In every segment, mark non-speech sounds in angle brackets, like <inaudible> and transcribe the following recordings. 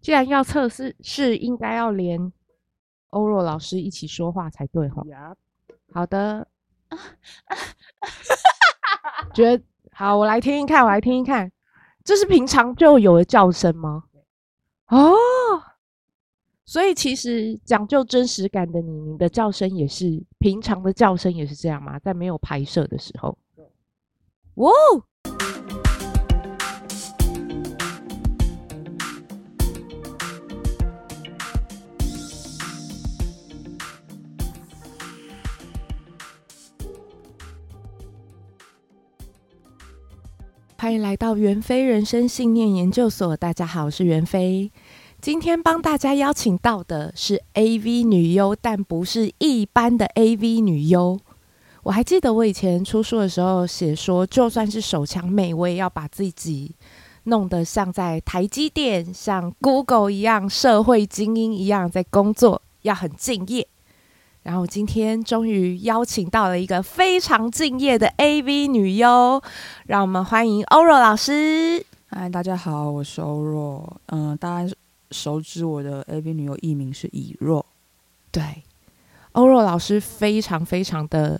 既然要测试，是应该要连欧若老师一起说话才对哈。好的，<laughs> 觉得好，我来听一看，我来听一看，这是平常就有的叫声吗？哦，所以其实讲究真实感的你，你的叫声也是平常的叫声也是这样吗？在没有拍摄的时候，哇！欢迎来到袁非人生信念研究所。大家好，我是袁非。今天帮大家邀请到的是 AV 女优，但不是一般的 AV 女优。我还记得我以前出书的时候写说，就算是手枪妹，我也要把自己弄得像在台积电、像 Google 一样，社会精英一样在工作，要很敬业。然后今天终于邀请到了一个非常敬业的 AV 女优，让我们欢迎欧若老师。嗨，大家好，我是欧若。嗯，大家熟知我的 AV 女优艺名是以若。对，欧若老师非常非常的，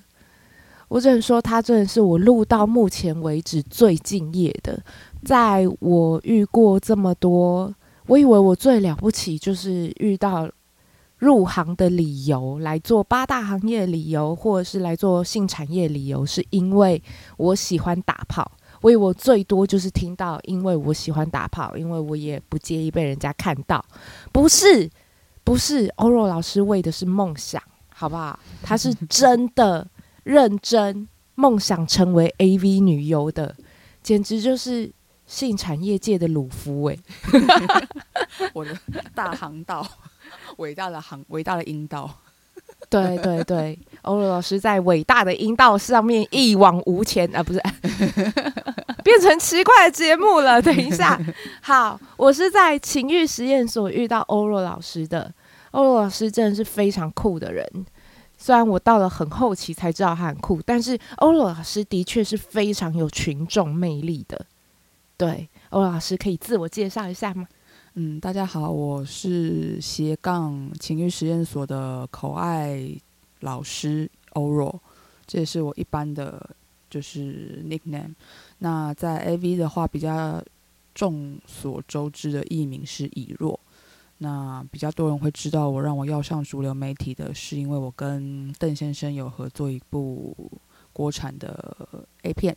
我只能说她真的是我录到目前为止最敬业的。在我遇过这么多，我以为我最了不起就是遇到。入行的理由，来做八大行业理由，或者是来做性产业理由，是因为我喜欢打炮。为我最多就是听到，因为我喜欢打炮，因为我也不介意被人家看到。不是，不是，欧若老师为的是梦想，好不好？他是真的认真梦想成为 AV 女优的，简直就是性产业界的鲁夫哎、<laughs> 我的大航道。<laughs> 伟大的航，伟大的阴道，<laughs> 对对对，欧若老师在伟大的阴道上面一往无前啊，不是，<laughs> 变成奇怪的节目了。等一下，好，我是在情欲实验所遇到欧若老师的。欧若老师真的是非常酷的人，虽然我到了很后期才知道他很酷，但是欧若老师的确是非常有群众魅力的。对，欧若老师可以自我介绍一下吗？嗯，大家好，我是斜杠情欲实验所的口爱老师欧若，这也是我一般的就是 nickname。那在 AV 的话，比较众所周知的艺名是以若。那比较多人会知道我，让我要上主流媒体的是因为我跟邓先生有合作一部国产的 A 片。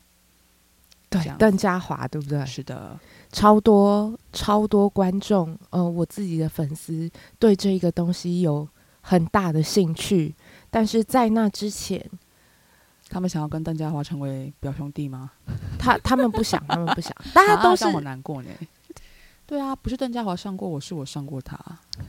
对，邓家华对不对？是的，超多超多观众，呃，我自己的粉丝对这个东西有很大的兴趣，但是在那之前，他们想要跟邓家华成为表兄弟吗？他他们不想，<laughs> 他们不想，大家都是让我难过呢。对啊，不是邓家华上过我，是我上过他。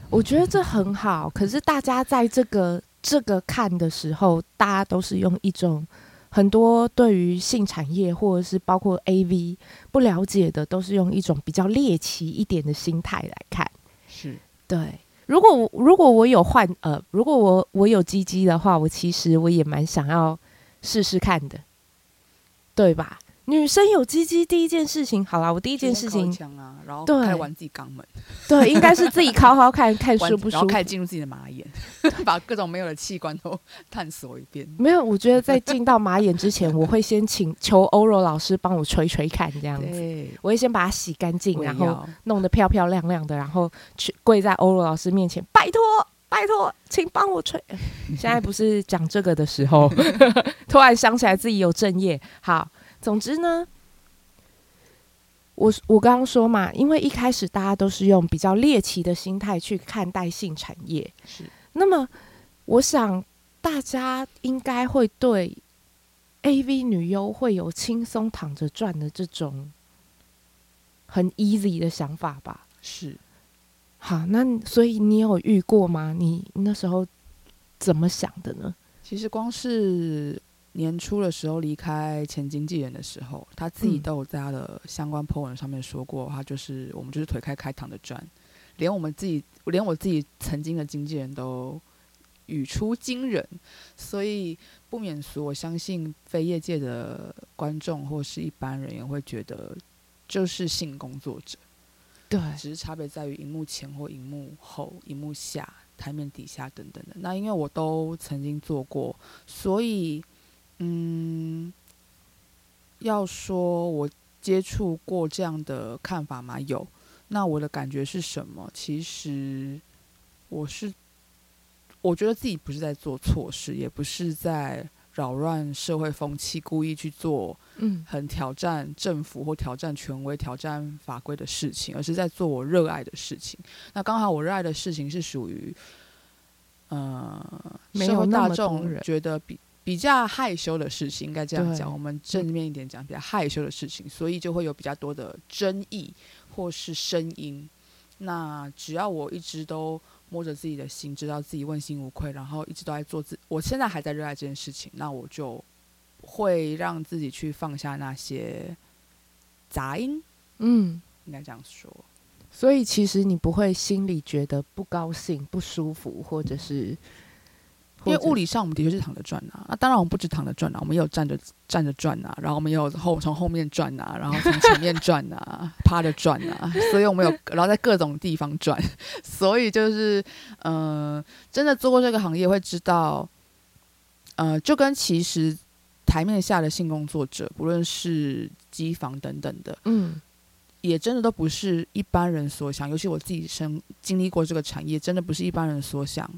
我觉得这很好，可是大家在这个这个看的时候，大家都是用一种。很多对于性产业或者是包括 AV 不了解的，都是用一种比较猎奇一点的心态来看。是对。如果我如果我有换呃，如果我我有鸡鸡的话，我其实我也蛮想要试试看的，对吧？女生有鸡鸡，第一件事情，好啦，我第一件事情，啊、然后开完自己肛门，对，应该是自己好好看看 <laughs> 舒不舒服，然后开始进入自己的马眼，<laughs> 把各种没有的器官都探索一遍。没有，我觉得在进到马眼之前，我会先请求欧若老师帮我吹吹看，这样子，我会先把它洗干净，然后弄得漂漂亮亮的，然后去跪在欧若老师面前，拜托，拜托，请帮我吹。<laughs> 现在不是讲这个的时候，突然想起来自己有正业，好。总之呢，我我刚刚说嘛，因为一开始大家都是用比较猎奇的心态去看待性产业，是。那么，我想大家应该会对 AV 女优会有轻松躺着赚的这种很 easy 的想法吧？是。好，那所以你有遇过吗？你那时候怎么想的呢？其实光是。年初的时候离开前经纪人的时候，他自己都有在他的相关 po 文上面说过，他就是我们就是腿开开膛的赚，连我们自己，连我自己曾经的经纪人都语出惊人，所以不免俗，我相信非业界的观众或是一般人也会觉得就是性工作者。对，只是差别在于荧幕前或荧幕后、荧幕下、台面底下等等的。那因为我都曾经做过，所以嗯，要说我接触过这样的看法吗？有。那我的感觉是什么？其实我是。我觉得自己不是在做错事，也不是在扰乱社会风气，故意去做嗯很挑战政府或挑战权威、挑战法规的事情，而是在做我热爱的事情。那刚好我热爱的事情是属于，呃，社会大众觉得比比较害羞的事情，应该这样讲。我们正面一点讲，比较害羞的事情，所以就会有比较多的争议或是声音。那只要我一直都。摸着自己的心，知道自己问心无愧，然后一直都在做自。我现在还在热爱这件事情，那我就会让自己去放下那些杂音。嗯，应该这样说。所以其实你不会心里觉得不高兴、不舒服，或者是。因为物理上我们的确是躺着转啊，那当然我们不止躺着转啊，我们也有站着站着转啊，然后我们也有后从后面转啊，然后从前面转啊，<laughs> 趴着转啊，所以我们有，然后在各种地方转，<laughs> 所以就是，嗯、呃，真的做过这个行业会知道，呃，就跟其实台面下的性工作者，不论是机房等等的，嗯，也真的都不是一般人所想，尤其我自己生经历过这个产业，真的不是一般人所想。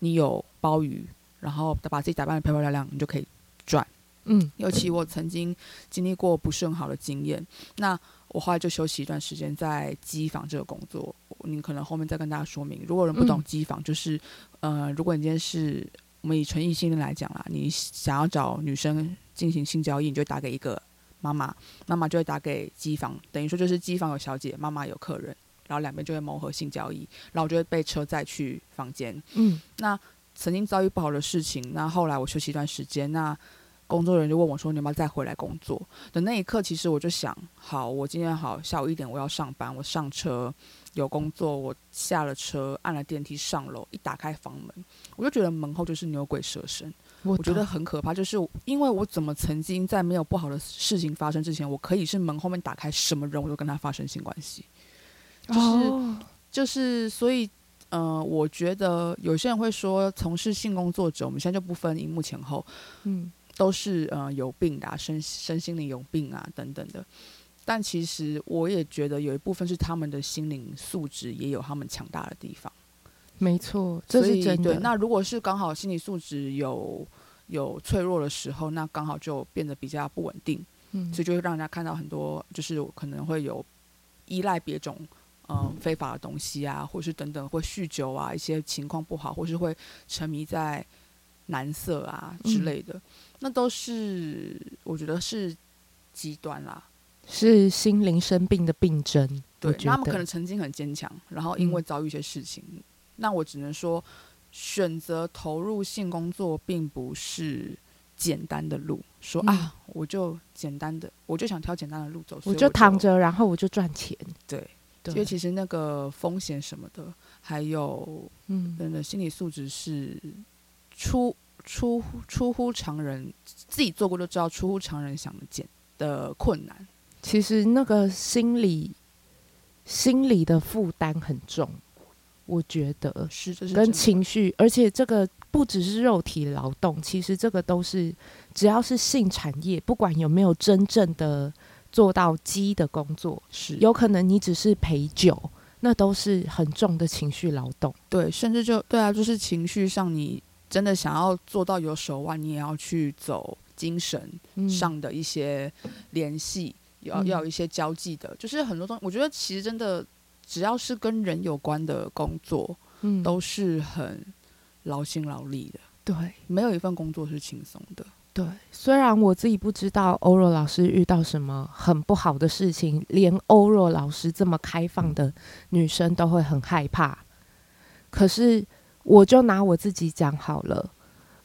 你有鲍鱼，然后把自己打扮得漂漂亮亮，你就可以赚。嗯，尤其我曾经经历过不是很好的经验，那我后来就休息一段时间，在机房这个工作。你可能后面再跟大家说明。如果人不懂机房，就是，呃，如果你今天是我们以纯异性恋来讲啦，你想要找女生进行性交易，你就打给一个妈妈，妈妈就会打给机房，等于说就是机房有小姐，妈妈有客人。然后两边就会谋合性交易，然后我就会被车载去房间。嗯，那曾经遭遇不好的事情，那后来我休息一段时间，那工作人员就问我说：“你要不要再回来工作？”的那一刻，其实我就想：好，我今天好下午一点我要上班，我上车有工作，我下了车按了电梯上楼，一打开房门，我就觉得门后就是牛鬼蛇神，我觉得很可怕。就是因为我怎么曾经在没有不好的事情发生之前，我可以是门后面打开什么人我都跟他发生性关系。就是就是，所以，呃，我觉得有些人会说，从事性工作者，我们现在就不分荧幕前后，嗯，都是呃有病的啊，身身心灵有病啊等等的。但其实我也觉得有一部分是他们的心灵素质也有他们强大的地方。没错，这是真的。对，那如果是刚好心理素质有有脆弱的时候，那刚好就变得比较不稳定，嗯，所以就会让人家看到很多，就是可能会有依赖别种。嗯，非法的东西啊，或是等等，会酗酒啊，一些情况不好，或是会沉迷在男色啊之类的，嗯、那都是我觉得是极端啦，是心灵生病的病症。对，他们可能曾经很坚强，然后因为遭遇一些事情，嗯、那我只能说，选择投入性工作并不是简单的路。说、嗯、啊，我就简单的，我就想挑简单的路走，我就躺着，然后我就赚钱。对。因为其实那个风险什么的，还有嗯，人的心理素质是出出出乎常人，自己做过就知道出乎常人想的简的困难。其实那个心理心理的负担很重，我觉得是跟情绪，而且这个不只是肉体劳动，其实这个都是只要是性产业，不管有没有真正的。做到鸡的工作是有可能，你只是陪酒，那都是很重的情绪劳动。对，甚至就对啊，就是情绪上，你真的想要做到有手腕，你也要去走精神上的一些联系，要、嗯、要有一些交际的，就是很多东西。我觉得其实真的，只要是跟人有关的工作，嗯，都是很劳心劳力的。对，没有一份工作是轻松的。对，虽然我自己不知道欧若老师遇到什么很不好的事情，连欧若老师这么开放的女生都会很害怕。可是，我就拿我自己讲好了，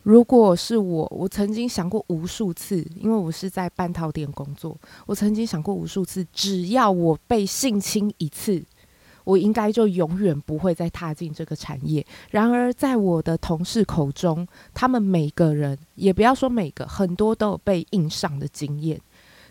如果是我，我曾经想过无数次，因为我是在半套店工作，我曾经想过无数次，只要我被性侵一次。我应该就永远不会再踏进这个产业。然而，在我的同事口中，他们每个人，也不要说每个，很多都有被硬上的经验。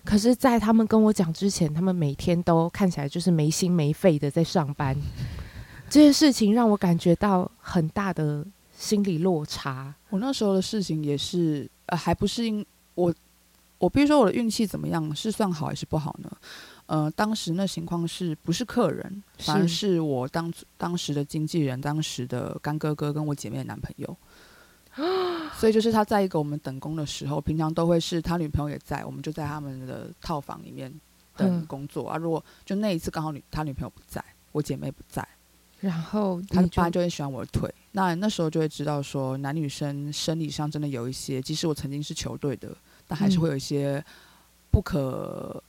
可是，在他们跟我讲之前，他们每天都看起来就是没心没肺的在上班。<laughs> 这件事情让我感觉到很大的心理落差。我那时候的事情也是，呃，还不是因我，我比如说我的运气怎么样，是算好还是不好呢？呃，当时那情况是不是客人，反而是我当当时的经纪人，当时的干哥哥跟我姐妹的男朋友。<laughs> 所以就是他在一个我们等工的时候，平常都会是他女朋友也在，我们就在他们的套房里面等工作、嗯、啊。如果就那一次刚好女他女朋友不在，我姐妹不在，然后他爸就会喜欢我的腿。那那时候就会知道说，男女生生理上真的有一些，即使我曾经是球队的，但还是会有一些不可。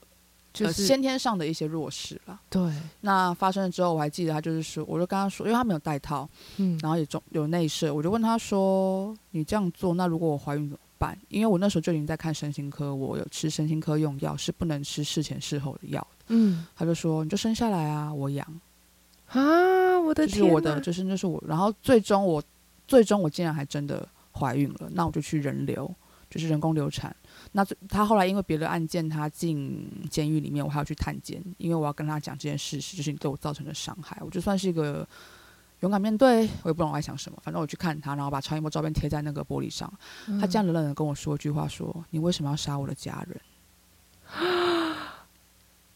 就是先天上的一些弱势了。对，那发生了之后，我还记得他就是说，我就跟他说，因为他没有带套，嗯，然后也中有内射，我就问他说：“你这样做，那如果我怀孕怎么办？”因为我那时候就已经在看身心科，我有吃身心科用药，是不能吃事前事后的药。嗯，他就说：“你就生下来啊，我养。”啊，我的天，就是我的，就是那是我。然后最终我最终我竟然还真的怀孕了，那我就去人流，就是人工流产。那他后来因为别的案件，他进监狱里面，我还要去探监，因为我要跟他讲这件事实，就是你对我造成的伤害。我就算是一个勇敢面对，我也不知道我在想什么。反正我去看他，然后把超音波照片贴在那个玻璃上。嗯、他这样冷冷的跟我说一句话说：“说你为什么要杀我的家人？”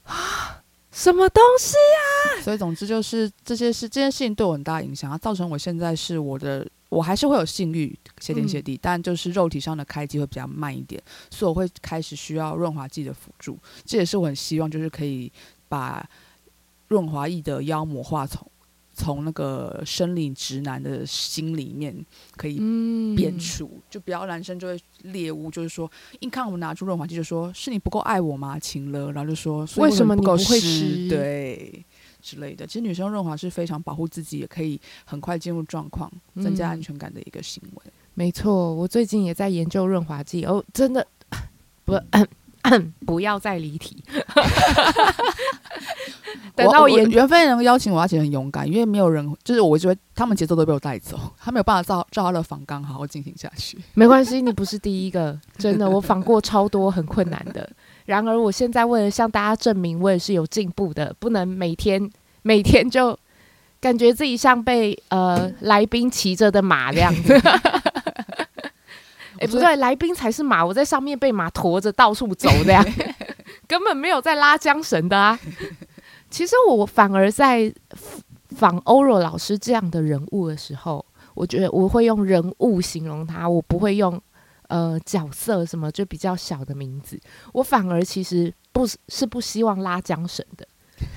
啊 <gasps> 什么东西呀、啊？所以总之就是这些事，这件事情对我很大影响，它造成我现在是我的。我还是会有性欲，谢天谢地，嗯，但就是肉体上的开机会比较慢一点，所以我会开始需要润滑剂的辅助。这也是我很希望，就是可以把润滑液的妖魔化从从那个生理直男的心里面可以变除，嗯，就不要男生就会猎物，就是说一看我们拿出润滑剂，就说是你不够爱我吗？情了，然后就说为什么你不够湿？对。之类的，其实女生润滑是非常保护自己，也可以很快进入状况，增加安全感的一个行为。嗯、没错，我最近也在研究润滑剂哦，真的不 <coughs> 不要再离题。<laughs> 等到我研缘分能邀请我，而且很勇敢，因为没有人，就是我觉得他们节奏都被我带走，他没有办法照照他的仿纲好好进行下去。没关系，你不是第一个，真的，我仿过超多很困难的。然而，我现在为了向大家证明，我也是有进步的，不能每天 <laughs> 每天就感觉自己像被呃来宾骑着的马这样子。<laughs> 哎、欸，不对，来宾才是马，我在上面被马驮着到处走这样，<laughs> 根本没有在拉缰绳的啊。其实我反而在仿欧若老师这样的人物的时候，我觉得我会用人物形容他，我不会用。呃，角色什么就比较小的名字，我反而其实不是不希望拉缰绳的，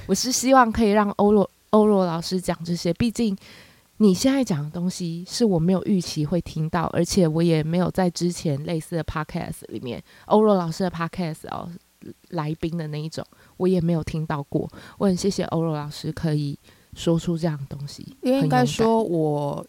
我是希望可以让欧若欧若老师讲这些。毕竟你现在讲的东西是我没有预期会听到，而且我也没有在之前类似的 podcast 里面，欧若老师的 podcast 哦，来宾的那一种，我也没有听到过。我很谢谢欧若老师可以说出这样的东西，因为应该说我。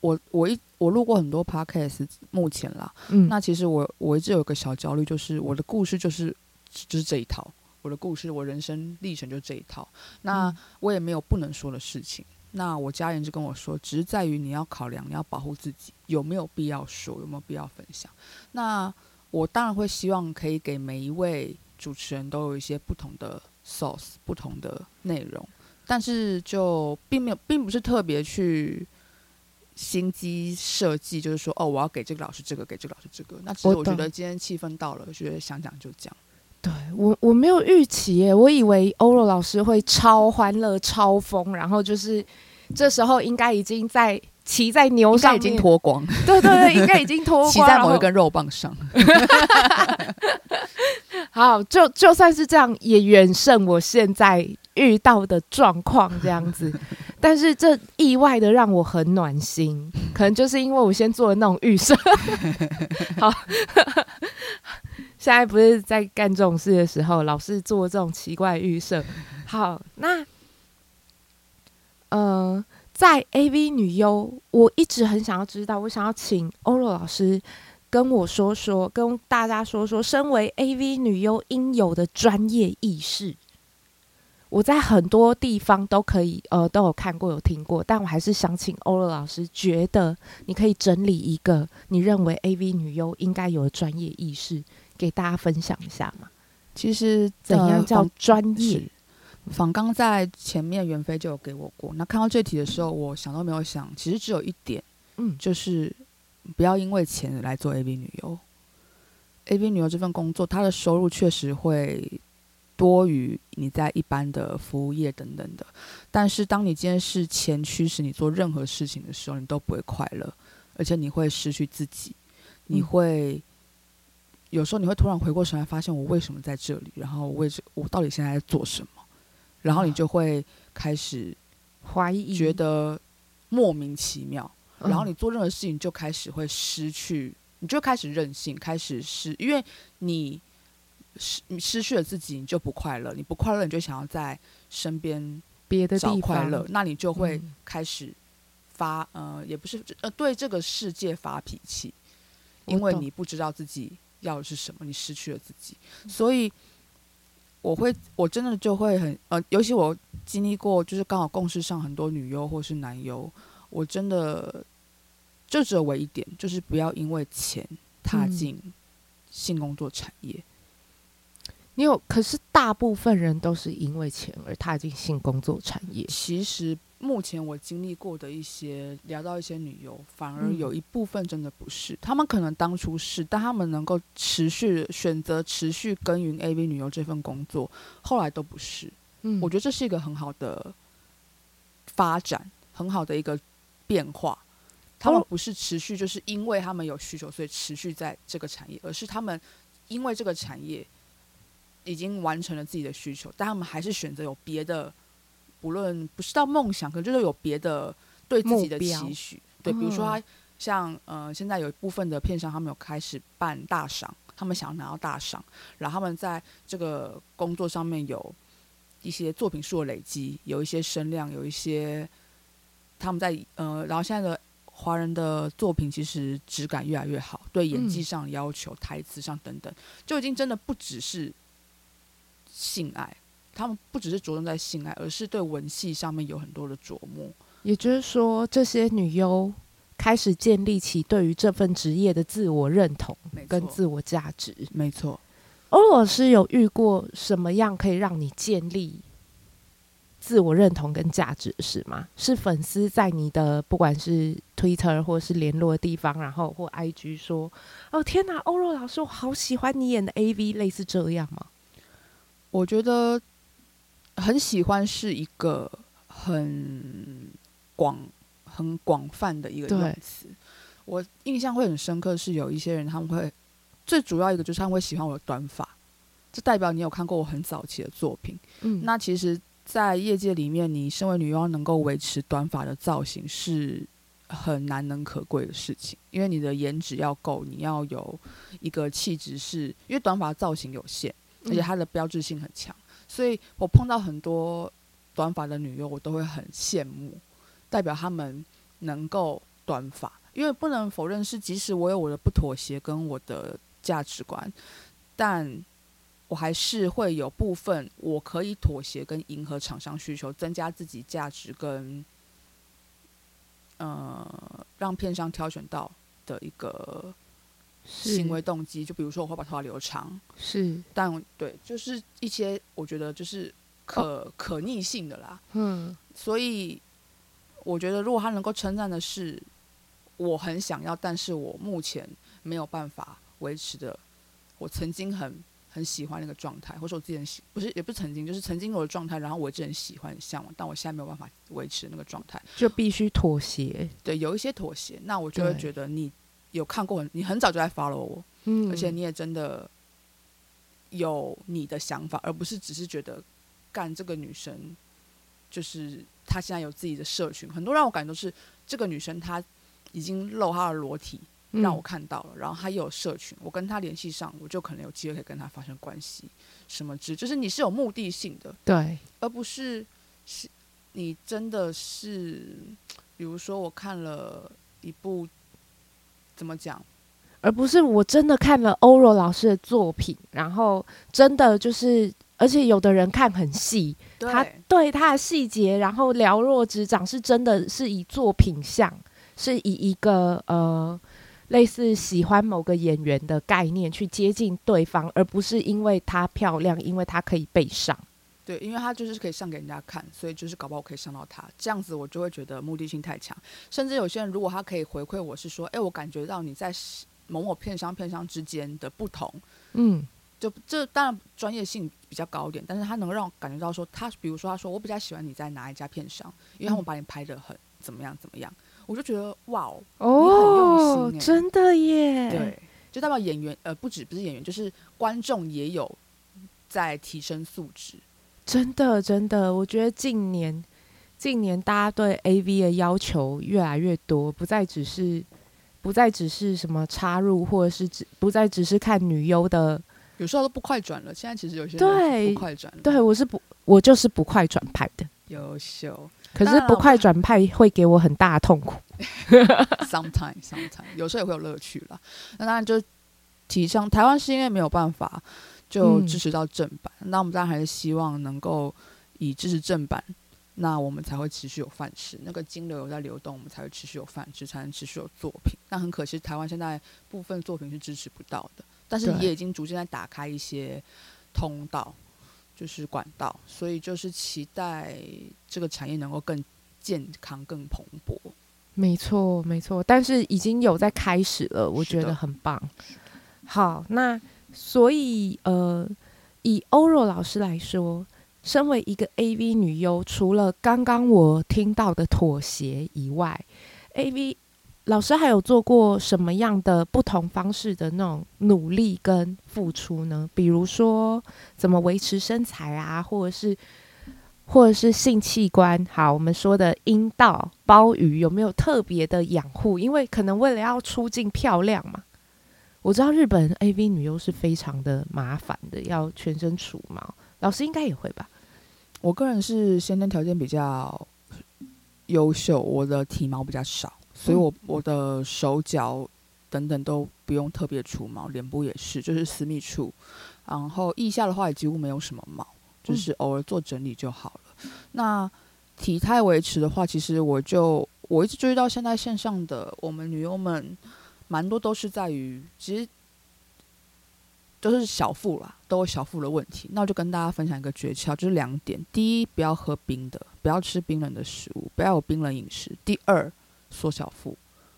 我我一我录过很多 podcast，目前啦，嗯，那其实我我一直有个小焦虑，就是我的故事就是就是这一套，我的故事我人生历程就这一套，那我也没有不能说的事情，那我家人就跟我说，只是在于你要考量，你要保护自己，有没有必要说，有没有必要分享？那我当然会希望可以给每一位主持人都有一些不同的 source，不同的内容，但是就并没有，并不是特别去。心机设计就是说，哦，我要给这个老师这个，给这个老师这个。那其实我觉得今天气氛到了，我觉得想讲就讲。对我，我没有预期耶，我以为欧若老师会超欢乐、超疯，然后就是这时候应该已经在骑在牛上，已经脱光。对对对，应该已经脱光，骑在某一根肉棒上。<laughs> 好，就就算是这样，也远胜我现在遇到的状况这样子。<laughs> 但是这意外的让我很暖心，<laughs> 可能就是因为我先做了那种预设。<laughs> 好，现在不是在干这种事的时候，老是做这种奇怪预设。好，那，呃，在 AV 女优，我一直很想要知道，我想要请欧若老师跟我说说，跟大家说说，身为 AV 女优应有的专业意识。我在很多地方都可以，呃，都有看过、有听过，但我还是想请欧乐老师，觉得你可以整理一个你认为 AV 女优应该有的专业意识，给大家分享一下嘛？其实怎样叫专业？访刚在前面袁飞就有给我过。那看到这题的时候，我想都没有想，其实只有一点，嗯，就是不要因为钱来做 AV 女优。AV 女优这份工作，她的收入确实会多于你在一般的服务业等等的。但是，当你今天是钱驱使你做任何事情的时候，你都不会快乐，而且你会失去自己。你会、嗯、有时候你会突然回过神来，发现我为什么在这里？然后我为我到底现在在做什么？然后你就会开始怀疑，觉得莫名其妙。然后你做任何事情就开始会失去，你就开始任性，开始失，因为你失你失去了自己，你就不快乐。你不快乐，你就想要在身边别的找快乐，那你就会开始发呃，也不是呃，对这个世界发脾气，因为你不知道自己要的是什么，你失去了自己，所以。我会，我真的就会很呃，尤其我经历过，就是刚好共事上很多女优或是男优，我真的就只有唯一点，就是不要因为钱踏进性工作产业。嗯。你有，可是大部分人都是因为钱而踏进性工作产业。其实。目前我经历过的一些聊到一些女优，反而有一部分真的不是，他们可能当初是，但他们能够持续选择持续耕耘 AV 女优这份工作，后来都不是。嗯，我觉得这是一个很好的发展，很好的一个变化。他们不是持续就是因为他们有需求，所以持续在这个产业，而是他们因为这个产业已经完成了自己的需求，但他们还是选择有别的。不论不是到梦想，可能就是有别的对自己的期许。对，比如说他像呃，现在有一部分的片商，他们有开始办大赏，他们想要拿到大赏，然后他们在这个工作上面有一些作品数的累积，有一些声量，有一些他们在呃，然后现在的华人的作品其实质感越来越好，对演技上要求、嗯、台词上等等，就已经真的不只是性爱。他们不只是着重在性爱，而是对文戏上面有很多的琢磨。也就是说，这些女优开始建立起对于这份职业的自我认同跟自我价值。没错，欧罗老师有遇过什么样可以让你建立自我认同跟价值的事吗？是粉丝在你的不管是 Twitter 或是联络的地方，然后或 IG 说：“哦天哪，欧若老师，我好喜欢你演的 AV，类似这样吗？”我觉得。很喜欢是一个很广、很广泛的一个用词。我印象会很深刻，是有一些人他们会最主要一个就是他们会喜欢我的短发，这代表你有看过我很早期的作品。嗯，那其实，在业界里面，你身为女优能够维持短发的造型是很难能可贵的事情，因为你的颜值要够，你要有一个气质，是因为短发造型有限，而且它的标志性很强。所以我碰到很多短发的女优，我都会很羡慕，代表她们能够短发。因为不能否认是，即使我有我的不妥协跟我的价值观，但我还是会有部分我可以妥协跟迎合厂商需求，增加自己价值跟呃让片商挑选到的一个。行为动机，就比如说我会把头发留长，是，但对，就是一些我觉得就是可、哦、可逆性的啦，嗯，所以我觉得如果他能够称赞的是我很想要，但是我目前没有办法维持的，我曾经很很喜欢那个状态，或者我自己很喜，不是也不是曾经，就是曾经我的状态，然后我一直很喜欢很向往，但我现在没有办法维持那个状态，就必须妥协，对，有一些妥协，那我就会觉得你。有看过你很早就在 follow 我，嗯，而且你也真的有你的想法，而不是只是觉得干这个女生就是她现在有自己的社群，很多让我感觉都是这个女生她已经露她的裸体让我看到了，嗯，然后她又有社群，我跟她联系上，我就可能有机会可以跟她发生关系，什么之，就是你是有目的性的，对，而不是是你真的是，比如说我看了一部。怎么讲？而不是我真的看了欧若老师的作品，然后真的就是，而且有的人看很细，他对他的细节，然后了若指掌，是真的是以作品像，是以一个呃类似喜欢某个演员的概念去接近对方，而不是因为她漂亮，因为她可以被上。对，因为他就是可以上给人家看，所以就是搞不好我可以上到他，这样子我就会觉得目的性太强。甚至有些人如果他可以回馈我是说，哎，我感觉到你在某某片商片商之间的不同，嗯。就这当然专业性比较高一点，但是他能让我感觉到说他，比如说他说我比较喜欢你在哪一家片商，因为他们把你拍的很怎么样怎么样，我就觉得哇哦，你很用心，真的耶，对，就代表演员呃不止不是演员，就是观众也有在提升素质，真的真的，我觉得近年近年大家对 AV 的要求越来越多，不再只是不再只是什么插入，或者是只不再只是看女优的。有时候都不快转了，现在其实有些对不快转了。对，我是不，我就是不快转派的。优秀，可是不快转派会给我很大的痛苦。<laughs> Sometimes, sometimes，有时候也会有乐趣啦。那当然就提倡台湾是因为没有办法就支持到正版，嗯、那我们当然还是希望能够以支持正版，那我们才会持续有饭吃，那个金流有在流动，我们才会持续有饭吃，才能持续有作品。但很可惜，台湾现在部分作品是支持不到的。但是也已经逐渐在打开一些通道，就是管道，所以就是期待这个产业能够更健康、更蓬勃。没错，没错。但是已经有在开始了，我觉得很棒。好，那所以呃，以欧若老师来说，身为一个 AV 女优，除了刚刚我听到的妥协以外，AV。老师还有做过什么样的不同方式的那种努力跟付出呢？比如说怎么维持身材啊，或者是或者是性器官，好，我们说的阴道、包鱼有没有特别的养护？因为可能为了要出镜漂亮嘛。我知道日本 AV 女优是非常的麻烦的，要全身除毛。老师应该也会吧？我个人是先天条件比较优秀，我的体毛比较少。所以我，我我的手脚等等都不用特别除毛，脸部也是，就是私密处，然后腋下的话也几乎没有什么毛，就是偶尔做整理就好了。嗯、那体态维持的话，其实我就我一直注意到现在线上的我们女优们，蛮多都是在于，其实都是小腹啦，都有小腹的问题。那我就跟大家分享一个诀窍，就是两点：第一，不要喝冰的，不要吃冰冷的食物，不要有冰冷饮食；第二。缩小腹，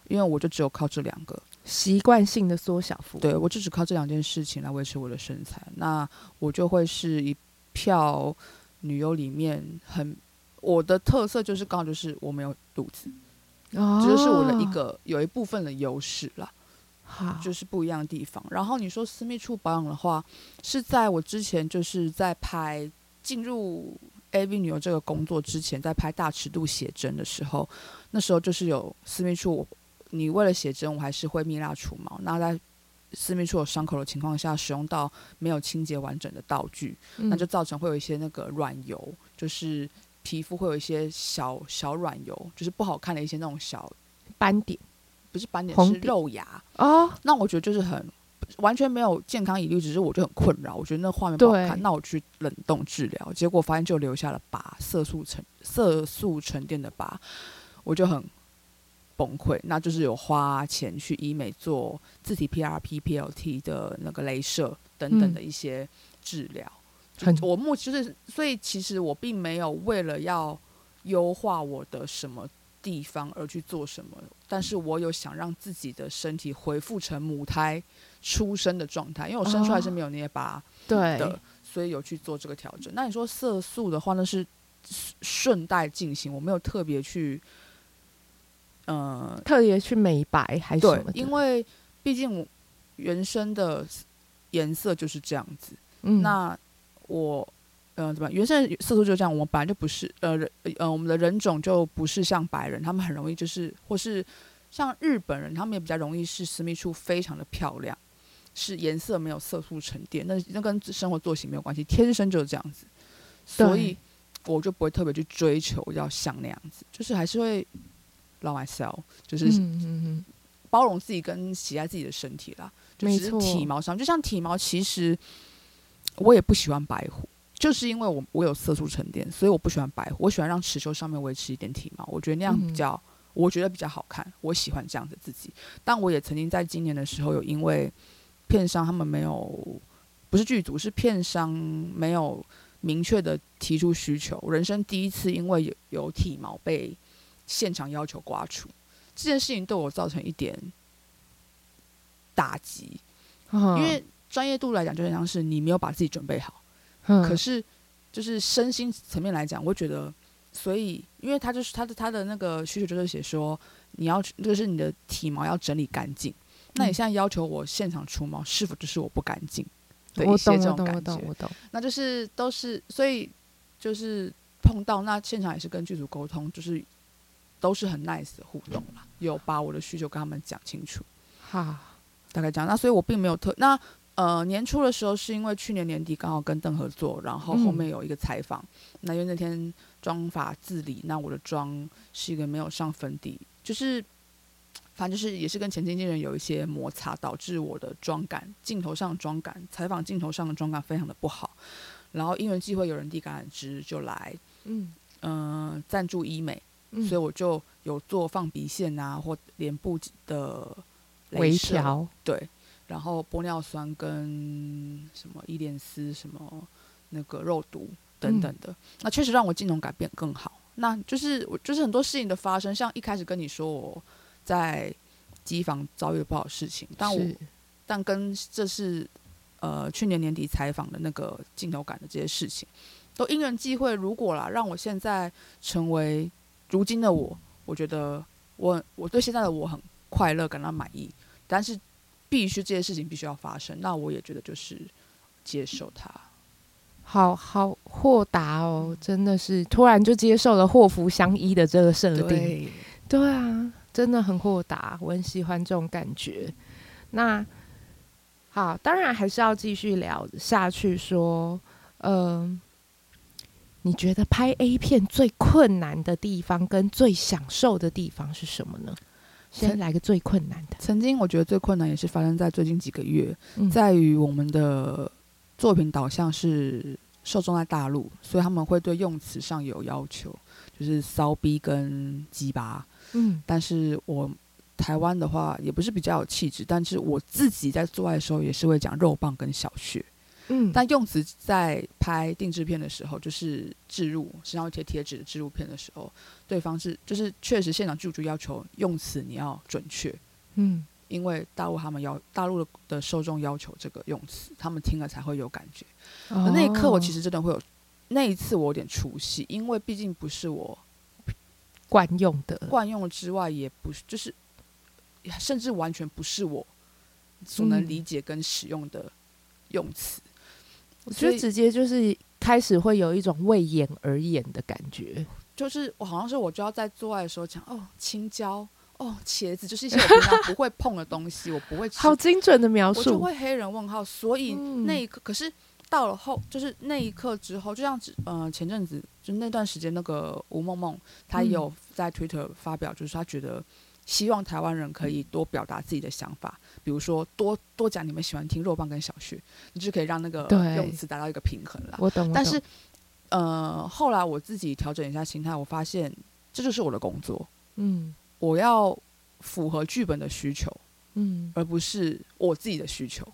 因为我就只有靠这两个习惯性的缩小腹，对，我就只靠这两件事情来维持我的身材。那我就会是一票女优里面很我的特色就是刚好就是我没有肚子，哦，这就是我的一个有一部分的优势啦，好，就是不一样的地方。然后你说私密处保养的话，是在我之前就是在拍进入。AV 女优这个工作之前，在拍大尺度写真的时候，那时候就是有私密处，你为了写真，我还是会蜜蜡除毛。那在私密处有伤口的情况下，使用到没有清洁完整的道具，嗯、那就造成会有一些那个软油，就是皮肤会有一些小小软油，就是不好看的一些那种小斑点，不是斑点，点是肉芽哦。那我觉得就是很。完全没有健康疑虑，只是我就很困扰。我觉得那画面不好看，那我去冷冻治疗，结果发现就留下了疤，色素沉色素沉淀的疤，我就很崩溃。那就是有花钱去医美做自体 PRP、PLT 的那个镭射等等的一些治疗。嗯、我目就是，所以其实我并没有为了要优化我的什么地方而去做什么，但是我有想让自己的身体恢复成母胎。出生的状态，因为我生出来是没有那些疤的，哦、所以有去做这个调整。那你说色素的话，那是顺带进行，我没有特别去，呃，特别去美白还是什么的？对，因为毕竟我原生的颜色就是这样子。嗯，那我，呃，怎么原生色素就这样？我们本来就不是，呃，呃，我们的人种就不是像白人，他们很容易就是，或是像日本人，他们也比较容易是私密处非常的漂亮。是颜色没有色素沉淀，那那跟生活作息没有关系，天生就是这样子，所以我就不会特别去追求要像那样子，就是还是会 love myself，就是包容自己跟喜爱自己的身体啦。就是体毛上，就像体毛，其实我也不喜欢白虎，就是因为我我有色素沉淀，所以我不喜欢白虎，我喜欢让持球上面维持一点体毛，我觉得那样比较我觉得比较好看，我喜欢这样的自己。但我也曾经在今年的时候，有因为片商他们没有，不是剧组，是片商没有明确的提出需求，人生第一次因为有有体毛被现场要求刮除，这件事情对我造成一点打击，嗯、因为专业度来讲，就像是你没有把自己准备好，嗯、可是就是身心层面来讲，我觉得。所以，因为他就是他的他的那个需求就是写说，你要就是你的体毛要整理干净。嗯、那你现在要求我现场除毛，是否就是我不干净？对，一些这种感觉。我懂，我懂，我懂。那就是都是，所以就是碰到那现场也是跟剧组沟通，就是都是很 nice 的互动啦，有把我的需求跟他们讲清楚。好，大概这样。那所以我并没有特那。呃，年初的时候是因为去年年底刚好跟邓合作，然后后面有一个采访。嗯、那因为那天妆发自理，那我的妆是一个没有上粉底，就是反正就是也是跟前经纪人有一些摩擦，导致我的妆感、镜头上的妆感、采访镜头上的妆感非常的不好。然后因为机会，有人递橄榄枝就来，嗯嗯、呃，赞助医美，嗯、所以我就有做放鼻线啊或脸部的微调，对。然后玻尿酸跟什么伊莲丝什么那个肉毒等等的，嗯、那确实让我镜头感变更好。那就是我就是很多事情的发生，像一开始跟你说我在机房遭遇了不好的事情，但我但跟这是呃去年年底采访的那个镜头感的这些事情，都因缘际会，如果啦让我现在成为如今的我，我觉得我我对现在的我很快乐，感到满意，但是。必须这些事情必须要发生，那我也觉得就是接受它，好好豁达哦，真的是突然就接受了祸福相依的这个设定，对，对啊，真的很豁达，我很喜欢这种感觉。那好，当然还是要继续聊下去，说，嗯、呃，你觉得拍 A 片最困难的地方跟最享受的地方是什么呢？先来个最困难的。曾经我觉得最困难也是发生在最近几个月，嗯、在于我们的作品导向是受众在大陆，所以他们会对用词上有要求，就是骚逼跟鸡巴。嗯，但是我台湾的话也不是比较有气质，但是我自己在做爱的时候也是会讲肉棒跟小穴。嗯，但用词在拍定制片的时候，就是置入身上会贴贴纸的置入片的时候，对方是就是确实现场剧组要求用词你要准确，嗯，因为大陆他们要大陆的的受众要求这个用词，他们听了才会有感觉。哦，那一刻我其实真的会有，那一次我有点出戏，因为毕竟不是我惯用的，惯用之外也不是，就是甚至完全不是我所能理解跟使用的用词。嗯我觉得直接就是开始会有一种为演而演的感觉，就是我好像是我就要在做爱的时候讲哦，青椒哦，茄子，就是一些我平常不会碰的东西，我不会吃。好精准的描述，我就会黑人问号。所以那一刻，嗯、可是到了后，就是那一刻之后，就像呃前阵子就那段时间，那个吴梦梦她有在 Twitter 发表，就是她觉得。希望台湾人可以多表达自己的想法，比如说多多讲你们喜欢听肉棒跟小旭，你就可以让那个用词达到一个平衡了。我懂。但是，呃，后来我自己调整一下心态，我发现这就是我的工作。嗯，我要符合剧本的需求，嗯，而不是我自己的需求。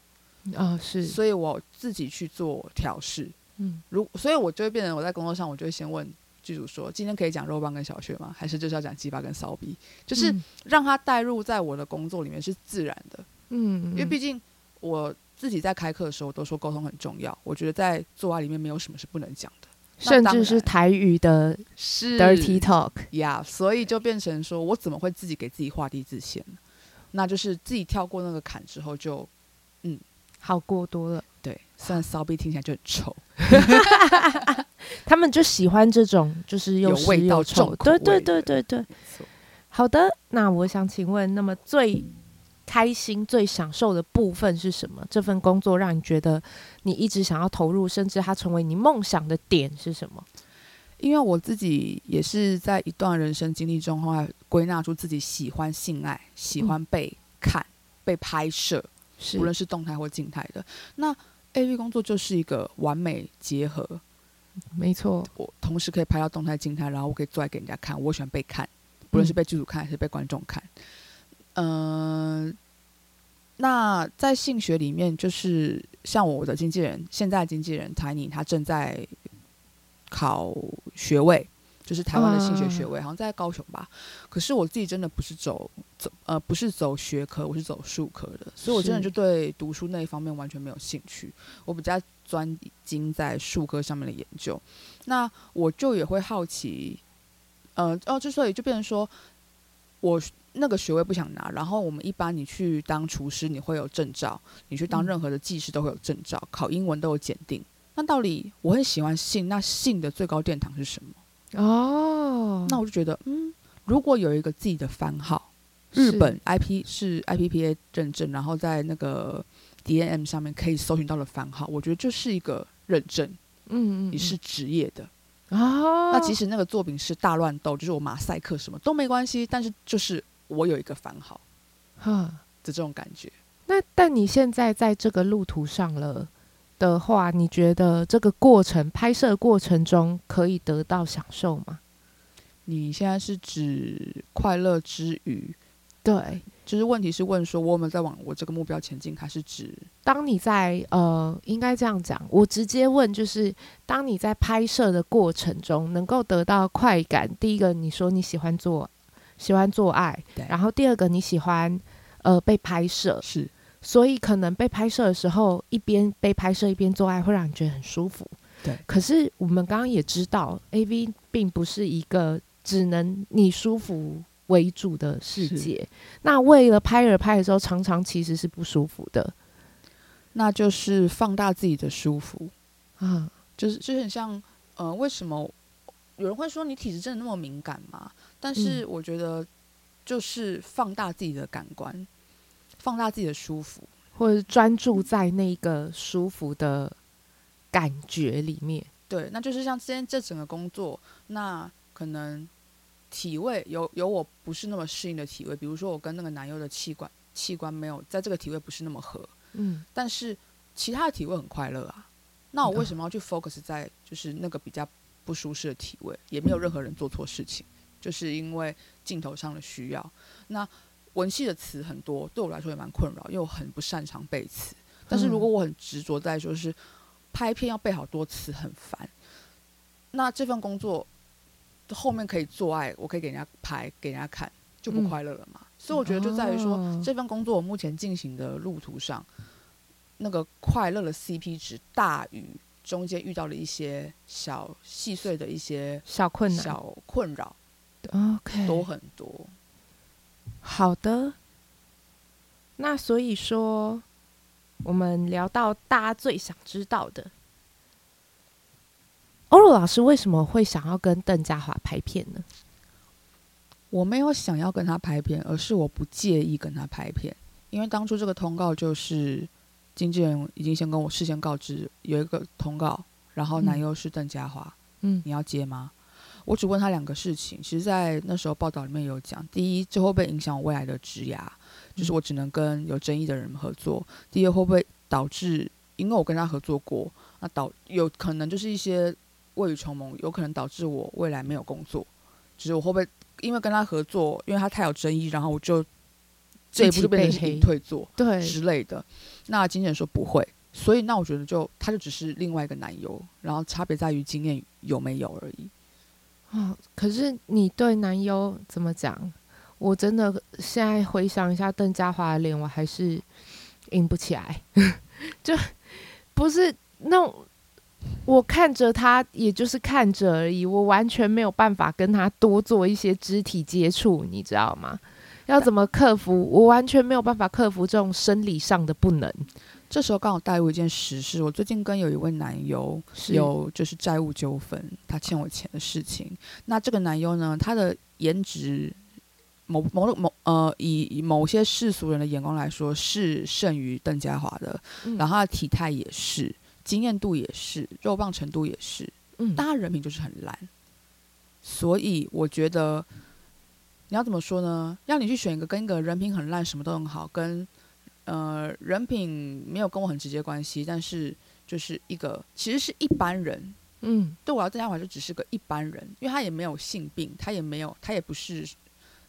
啊、哦，是。所以我自己去做调试。嗯，如所以，我就会变成我在工作上，我就会先问。剧组说：“今天可以讲肉棒跟小穴吗？还是就是要讲鸡巴跟骚逼？就是让他带入在我的工作里面是自然的。嗯，因为毕竟我自己在开课的时候都说沟通很重要。我觉得在做爱里面没有什么是不能讲的，甚至是台语的是 dirty talk 呀。所以就变成说我怎么会自己给自己画地自限呢？那就是自己跳过那个坎之后就嗯好过多了。对，虽然骚逼听起来就很臭。<laughs> ”他们就喜欢这种，就是又湿又臭。对对对对对。好的，那我想请问，那么最开心、最享受的部分是什么？这份工作让你觉得你一直想要投入，甚至它成为你梦想的点是什么？因为我自己也是在一段人生经历中，后来归纳出自己喜欢性爱，喜欢被看、嗯、被拍摄，是无论是动态或静态的。那 AV 工作就是一个完美结合。没错，我同时可以拍到动态、静态，然后我可以做来给人家看。我喜欢被看，不论是被剧组看还是被观众看。嗯、呃，那在性学里面，就是像我的经纪人，现在的经纪人 Tiny，他正在考学位。就是台湾的性学学位，好像在高雄吧。可是我自己真的不是走走呃，不是走学科，我是走术科的，所以我真的就对读书那一方面完全没有兴趣。我比较专精在术科上面的研究。那我就也会好奇，呃哦，之所以就变成说，我那个学位不想拿。然后我们一般你去当厨师，你会有证照；你去当任何的技师都会有证照，考英文都有检定。那到底我很喜欢性，那性的最高殿堂是什么？哦，那我就觉得，嗯，如果有一个自己的番号，日本 IP 是 IPPA 认证，然后在那个 DNM 上面可以搜寻到的番号，我觉得就是一个认证，嗯，嗯，你是职业的啊。那即使那个作品是大乱斗，就是我马赛克什么都没关系，但是就是我有一个番号，哈的这种感觉。那但你现在在这个路途上了。的话，你觉得这个过程拍摄过程中可以得到享受吗？你现在是指快乐之余，对，就是问题是问说我有没有在往我这个目标前进，还是指当你在呃，应该这样讲，我直接问就是，当你在拍摄的过程中能够得到快感，第一个你说你喜欢做喜欢做爱，对，然后第二个你喜欢呃被拍摄是。所以可能被拍摄的时候，一边被拍摄一边做爱，会让你觉得很舒服。对。可是我们刚刚也知道，AV 并不是一个只能你舒服为主的世界。那为了拍而拍的时候，常常其实是不舒服的。那就是放大自己的舒服啊，就是就是很像，呃，为什么有人会说你体质真的那么敏感吗？但是我觉得，就是放大自己的感官。放大自己的舒服，或者专注在那个舒服的感觉里面。对，那就是像今天这整个工作，那可能体位有有我不是那么适应的体位，比如说我跟那个男优的器官器官没有在这个体位不是那么合，嗯，但是其他的体位很快乐啊。那我为什么要去 focus 在就是那个比较不舒适的体位？也没有任何人做错事情，就是因为镜头上的需要。那文戏的词很多，对我来说也蛮困扰，因为我很不擅长背词。但是如果我很执着在就是拍片要背好多词，很烦。那这份工作后面可以做爱，我可以给人家拍，给人家看，就不快乐了嘛。嗯、所以我觉得就在于说，哦、这份工作我目前进行的路途上，那个快乐的 CP 值大于中间遇到了一些小细碎的一些小困难、小困扰，OK，多很多。好的，那所以说，我们聊到大家最想知道的，欧若老师为什么会想要跟邓家华拍片呢？我没有想要跟他拍片，而是我不介意跟他拍片，因为当初这个通告就是经纪人已经先跟我事先告知有一个通告，然后男优是邓家华，嗯，你要接吗？我只问他两个事情，其实，在那时候报道里面有讲。第一，这会不会影响我未来的职涯？就是我只能跟有争议的人合作。第二，会不会导致，因为我跟他合作过，那导有可能就是一些未雨绸缪，有可能导致我未来没有工作。就是我会不会因为跟他合作，因为他太有争议，然后我就这一步就变成隐退做对之类的？那经纪人说不会，所以那我觉得就他就只是另外一个男优，然后差别在于经验有没有而已。哦，可是你对男优怎么讲？我真的现在回想一下邓家华的脸，我还是硬不起来，<laughs> 就不是那种我看着他，也就是看着而已，我完全没有办法跟他多做一些肢体接触，你知道吗？要怎么克服？我完全没有办法克服这种生理上的不能。这时候刚好带入一件实事，我最近跟有一位男优有就是债务纠纷，他欠我钱的事情。那这个男优呢，他的颜值某某某呃，以以某些世俗人的眼光来说是胜于邓家华的，嗯、然后他的体态也是，经验度也是，肉棒程度也是，嗯，但他人品就是很烂。所以我觉得你要怎么说呢？要你去选一个跟一个人品很烂、什么都很好跟。呃，人品没有跟我很直接关系，但是就是一个其实是一般人，嗯，对我要邓家华就只是个一般人，因为他也没有性病，他也没有，他也不是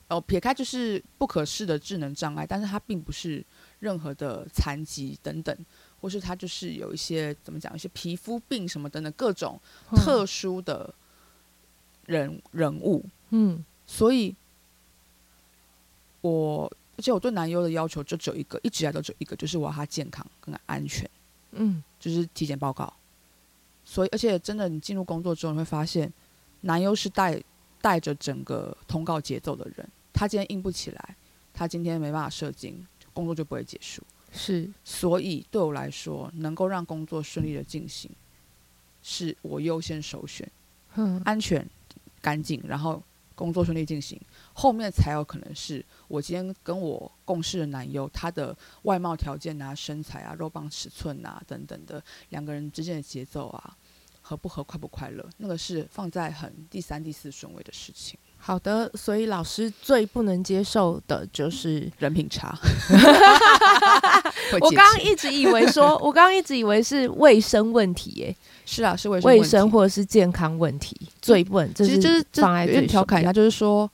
哦，撇开就是不可视的智能障碍，但是他并不是任何的残疾等等，或是他就是有一些怎么讲，一些皮肤病什么等等各种特殊的人人物，嗯，所以我而且我对男优的要求就只有一个，一直以来都只有一个，就是我要他健康跟安全，嗯，就是体检报告。所以，而且真的，你进入工作之后，你会发现，男优是带带着整个通告节奏的人。他今天硬不起来，他今天没办法射精，工作就不会结束。是，所以对我来说，能够让工作顺利的进行，是我优先首选。嗯，安全、干净，然后工作顺利进行，后面才有可能是我今天跟我共事的男友，他的外貌条件啊、身材啊、肉棒尺寸啊等等的，两个人之间的节奏啊，合不合、快不快乐，那个是放在很第三、第四顺位的事情。好的，所以老师最不能接受的就是人品差。<laughs> 我刚刚一直以为说，<laughs> 我刚刚一直以为是卫生问题，耶，是啊，是卫卫生或者是健康问题，最不能。其实就是放在这里调侃一下，就是说，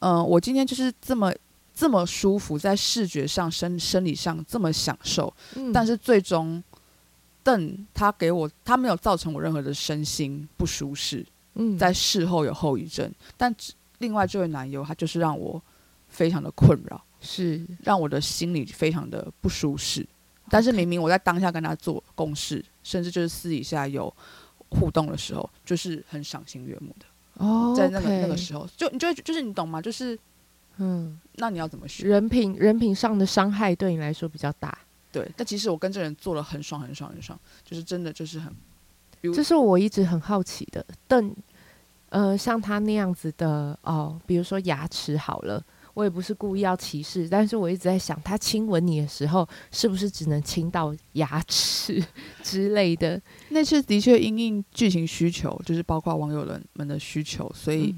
嗯、呃，我今天就是这么这么舒服，在视觉上、生生理上这么享受，嗯、但是最终，邓他给我，他没有造成我任何的身心不舒适。在事后有后遗症，但另外这位男友他就是让我非常的困扰，是让我的心里非常的不舒适。但是明明我在当下跟他做共事，甚至就是私底下有互动的时候，就是很赏心悦目的。哦，在那个那个时候，就你就就是你懂吗？就是嗯，那你要怎么选？人品人品上的伤害对你来说比较大。对，但其实我跟这人做了很爽很爽很爽，就是真的就是很。这是我一直很好奇的，但呃，像他那样子的哦，比如说牙齿好了，我也不是故意要歧视，但是我一直在想，他亲吻你的时候，是不是只能亲到牙齿 <laughs> 之类的？那是的确因应剧情需求，就是包括网友人们的需求，所以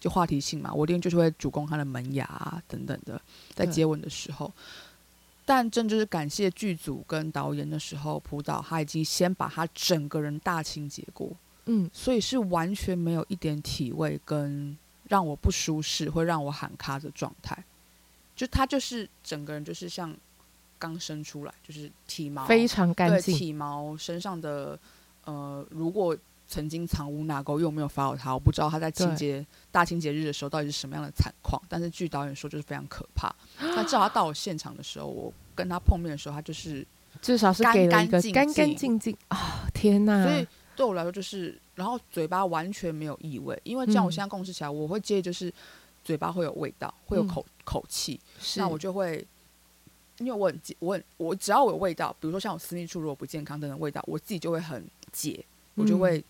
就话题性嘛，我一定就是会主攻他的门牙啊等等的，在接吻的时候。但正就是感谢剧组跟导演的时候，朴导他已经先把他整个人大清洁过，嗯，所以是完全没有一点体味跟让我不舒适，会让我喊卡的状态。就他就是整个人就是像刚生出来，就是体毛非常干净，体毛身上的呃，如果。曾经藏污纳垢，又没有 follow 他，我不知道他在清洁大清洁日的时候到底是什么样的惨况。但是据导演说，就是非常可怕。那至少他到我现场的时候，我跟他碰面的时候，他就是至少是给了一个干干净净啊！天哪！所以对我来说，就是然后嘴巴完全没有异味，因为这样我现在共事起来，我会介意就是嘴巴会有味道，会有口、嗯、口气，那我就会因为我很我很我只要我有味道，比如说像我私密处如果不健康等等味道，我自己就会很解，我就会。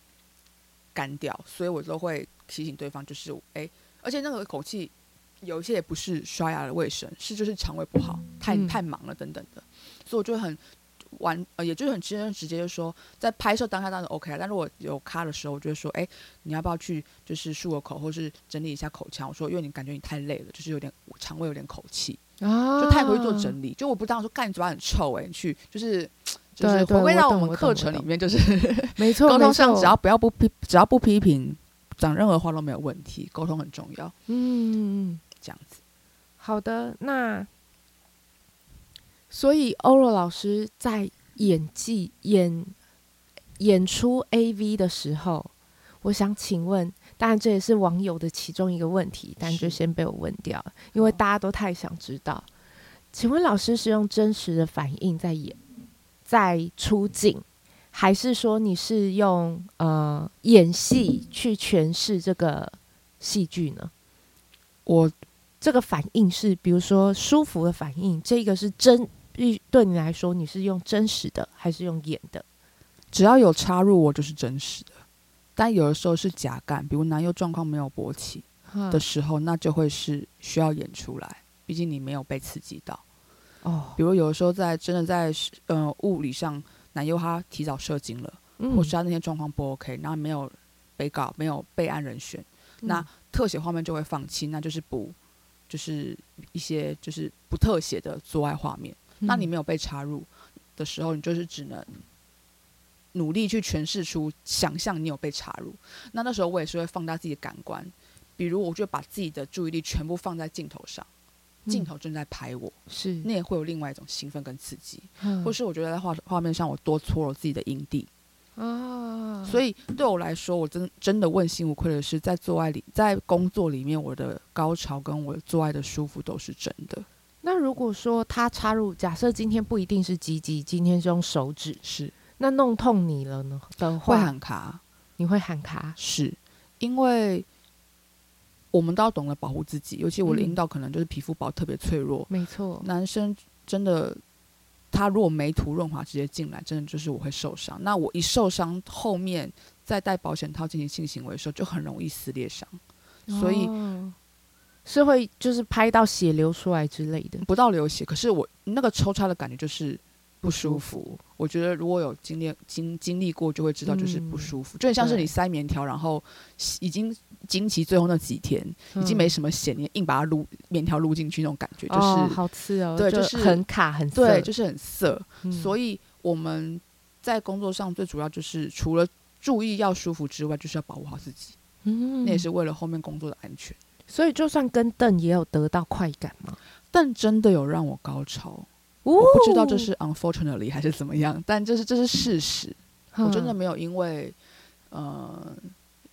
干掉，所以我都会提醒对方，就是哎、欸，而且那个口气有一些也不是刷牙的卫生，是就是肠胃不好，太太忙了等等的，所以我就很完，呃，也就是很直接直接就说，在拍摄当下当然 OK 了，但如果有卡的时候，我就会说，哎、欸，你要不要去就是漱个口，或是整理一下口腔？我说，因为你感觉你太累了，就是有点肠胃有点口气，就太回去做整理。就我不当说，干你嘴巴很臭、欸，哎，你去就是。就是回归到我们课程里面，就是没错，<laughs> 沟通上只要不要不批，只要不批评，讲任何话都没有问题。沟通很重要，嗯，这样子。好的，那所以欧若老师在演技演演出 AV 的时候，我想请问，当然这也是网友的其中一个问题，但就先被我问掉，因为大家都太想知道。请问老师是用真实的反应在演？在出镜，还是说你是用呃演戏去诠释这个戏剧呢？我这个反应是，比如说舒服的反应，这个是真，对你来说，你是用真实的还是用演的？只要有插入，我就是真实的。但有的时候是假干，比如男优状况没有勃起的时候，那就会是需要演出来，毕竟你没有被刺激到。哦，比如有的时候在真的在呃物理上，男优他提早射精了，嗯、或是他那天状况不 OK，然后没有被告没有备案人选，嗯、那特写画面就会放弃，那就是补就是一些就是不特写的做爱画面。嗯、那你没有被插入的时候，你就是只能努力去诠释出想象你有被插入。那那时候我也是会放大自己的感官，比如我就把自己的注意力全部放在镜头上，镜头正在拍我，嗯、是那也会有另外一种兴奋跟刺激，嗯、或是我觉得在画画面上我多搓了自己的阴蒂啊，所以对我来说，我真真的问心无愧的是，在做爱里，在工作里面，我的高潮跟我做爱的舒服都是真的。那如果说他插入，假设今天不一定是鸡鸡，今天是用手指，是那弄痛你了呢的话，会喊卡，你会喊卡，是因为。我们都要懂得保护自己，尤其我的阴道可能就是皮肤薄，特别脆弱。没错，男生真的，他如果没涂润滑直接进来，真的就是我会受伤。那我一受伤，后面再戴保险套进行性行为的时候，就很容易撕裂伤。所以、哦、是会就是拍到血流出来之类的，不到流血，可是我那个抽插的感觉就是。不舒服，我觉得如果有经历经经历过，就会知道就是不舒服，嗯、就很像是你塞棉条，然后已经经期最后那几天、嗯、已经没什么血，你硬把它撸棉条撸进去那种感觉，就是、哦、好刺哦，对，就是很卡很涩对，就是很涩、嗯。所以我们在工作上最主要就是除了注意要舒服之外，就是要保护好自己。嗯，那也是为了后面工作的安全。所以就算跟邓也有得到快感吗？邓真的有让我高潮。我不知道这是 unfortunately 还是怎么样，但这是这是事实。我真的没有因为呃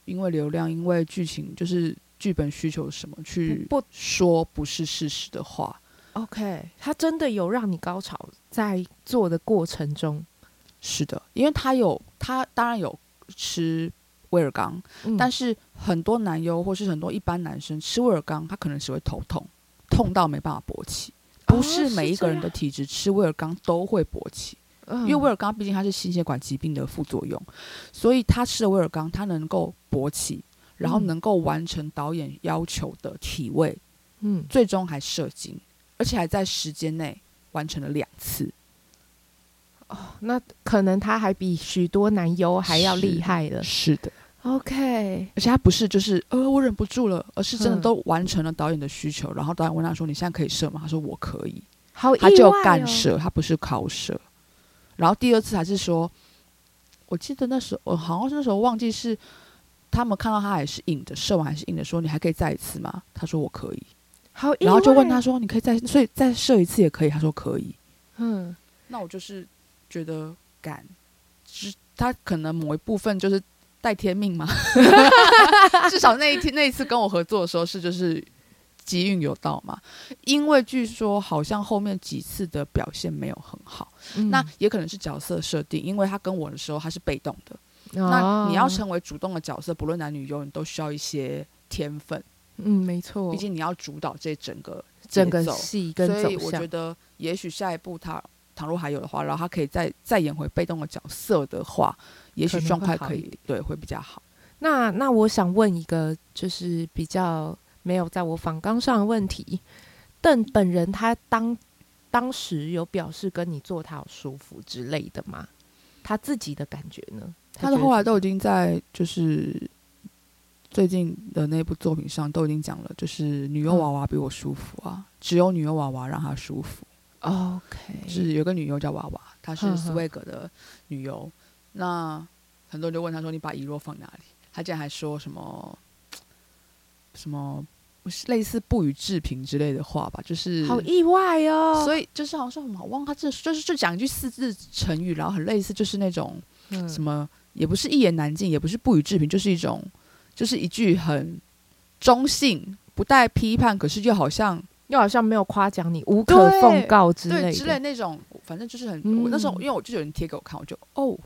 因为流量，因为剧情，就是剧本需求什么去不说不是事实的话。OK，他真的有让你高潮在做的过程中。是的，因为他有他当然有吃威尔刚，嗯，但是很多男优或是很多一般男生吃威尔刚，他可能是会头痛，痛到没办法勃起。不是每一个人的体质吃威尔刚都会勃起，因为威尔刚毕竟它是心血管疾病的副作用，所以他吃了威尔刚，他能够勃起，然后能够完成导演要求的体位，嗯，最终还射精，而且还在时间内完成了两次。哦，那可能他还比许多男优还要厉害了。是的。OK，而且他不是就是呃我忍不住了，而是真的都完成了导演的需求。然后导演问他说：“你现在可以射吗？”他说：“我可以。”好，他就干射，他不是考射。然后第二次还是说，我记得那时候我好像是那时候忘记是他们看到他还是硬的，射完还是硬的，说：“你还可以再一次吗？”他说：“我可以。”好，然后就问他说：“你可以再所以再射一次也可以？”他说：“可以。”嗯，那我就是觉得敢，就是他可能某一部分就是。带天命吗？<laughs> 至少那一天那一次跟我合作的时候是就是机运有到嘛，因为据说好像后面几次的表现没有很好，嗯、那也可能是角色设定，因为他跟我的时候他是被动的，哦、那你要成为主动的角色，不论男女优，你都需要一些天分。嗯，没错，毕竟你要主导这整个整个戏跟走向，所以我觉得也许下一步他倘若还有的话，然后他可以再再演回被动的角色的话。也许状态可以可对会比较好。那那我想问一个，就是比较没有在我访纲上的问题。邓本人他当当时有表示跟你做他好舒服之类的吗？他自己的感觉呢？他的后来都已经在就是最近的那部作品上都已经讲了，就是女优娃娃比我舒服啊，嗯、只有女优娃娃让他舒服。OK，是有个女优叫娃娃，她是 Swag 的女优。那很多人就问她说：“你把遗落放哪里？”她竟然还说什么什么类似不予置评之类的话吧，就是好意外哦。所以就是好像说什么，我忘她这就是就讲一句四字成语，然后很类似，就是那种什么、嗯、也不是一言难尽，也不是不予置评，就是一种就是一句很中性，不带批判，可是又好像又好像没有夸奖你，无可奉告之类之类那种，反正就是很、嗯、我那时候因为我就有人贴给我看，我就哦。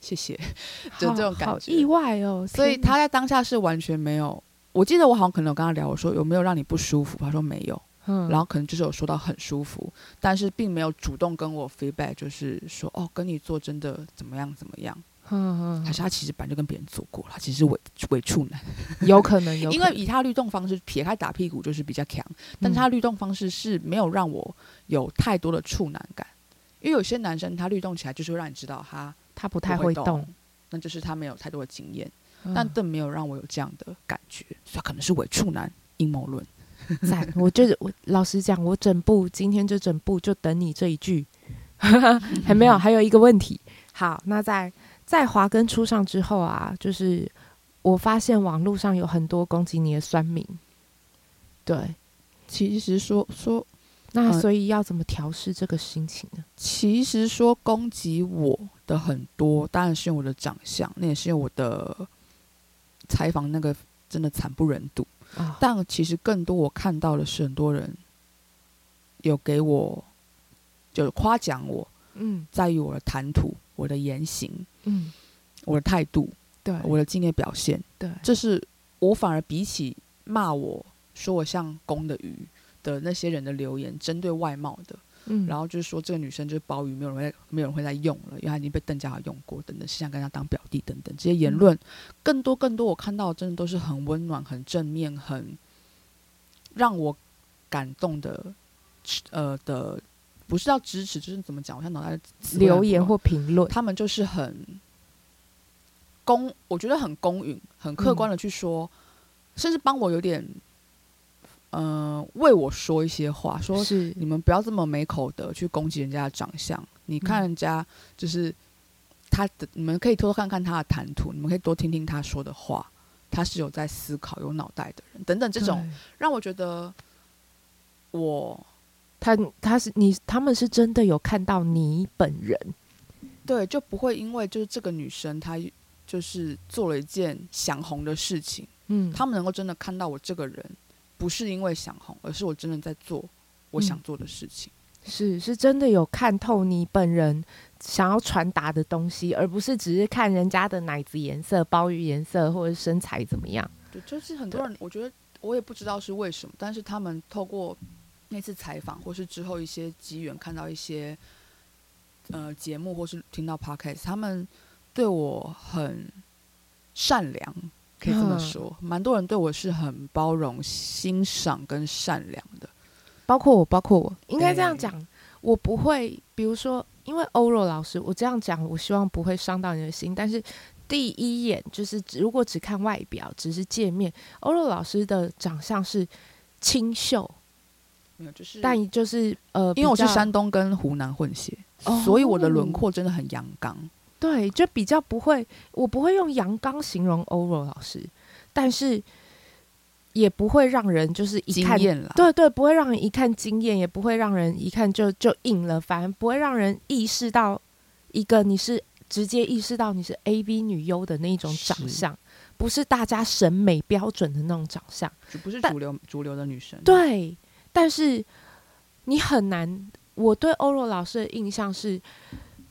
谢谢，<laughs> 就这种感觉，意外哦。所以他在当下是完全没有。我记得我好像可能有跟他聊，我说有没有让你不舒服？他说没有。嗯，然后可能就是有说到很舒服，但是并没有主动跟我 feedback，就是说哦，跟你做真的怎么样怎么样。嗯嗯，还是他其实本来就跟别人做过了，其实是伪伪处男，<laughs> 有可能有可能，因为以他律动方式撇开打屁股就是比较强，但是他律动方式是没有让我有太多的处男感，因为有些男生他律动起来就是会让你知道他。他不太会动，那就是他没有太多的经验，嗯，但更没有让我有这样的感觉，所以可能是伪处男阴谋论。<laughs> 在，我就是我老实讲，我整部今天这整部就等你这一句，<laughs> 还没有，还有一个问题。好，那在在华根出上之后啊，就是我发现网络上有很多攻击你的酸民。对，其实说说，那所以要怎么调试这个心情呢？其实说攻击我的很多，当然是用我的长相，那也是用我的采访那个真的惨不忍睹。哦、但其实更多我看到的是很多人有给我就是夸奖我，嗯，在于我的谈吐、我的言行，嗯，我的态度，对，我的敬业表现，对，这是我反而比起骂我说我像公的鱼的那些人的留言，针对外貌的，嗯，然后就是说这个女生就是鲍鱼，没有人会没有人会再用了，因为她已经被邓家华用过，等等，是想跟她当表弟等等。这些言论，嗯、更多更多我看到的真的都是很温暖、很正面、很让我感动的，呃的。不是要支持，就是怎么讲？我像脑袋留言或评论，他们就是很公，我觉得很公允、很客观的去说，嗯、甚至帮我有点，嗯、呃，为我说一些话，说是你们不要这么没口德去攻击人家的长相。你看人家就是他的，你们可以偷偷看看他的谈吐，你们可以多听听他说的话，他是有在思考、有脑袋的人，等等，这种让我觉得我。他他是你，他们是真的有看到你本人，对，就不会因为就是这个女生她就是做了一件想红的事情，嗯，他们能够真的看到我这个人，不是因为想红，而是我真的在做我想做的事情，嗯、是是真的有看透你本人想要传达的东西，而不是只是看人家的奶子颜色、鲍鱼颜色或者身材怎么样。对，就是很多人，我觉得我也不知道是为什么，但是他们透过。那次采访，或是之后一些机缘，看到一些呃节目，或是听到 podcast，他们对我很善良，可以这么说，蛮、嗯、多人对我是很包容、欣赏跟善良的，包括我，包括我，应该这样讲，我不会，比如说，因为欧若老师，我这样讲，我希望不会伤到你的心，但是第一眼就是，如果只看外表，只是见面，欧若老师的长相是清秀。没有，就是，但就是呃，因为我是山东跟湖南混血，哦、所以我的轮廓真的很阳刚。对，就比较不会，我不会用阳刚形容欧若老师，但是也不会让人就是一看。对对，不会让人一看惊艳，也不会让人一看就就硬了，反而不会让人意识到一个你是直接意识到你是 AV 女优的那一种长相，不是大家审美标准的那种长相，就不是主流主流的女生。对。但是你很难，我对欧若老师的印象是，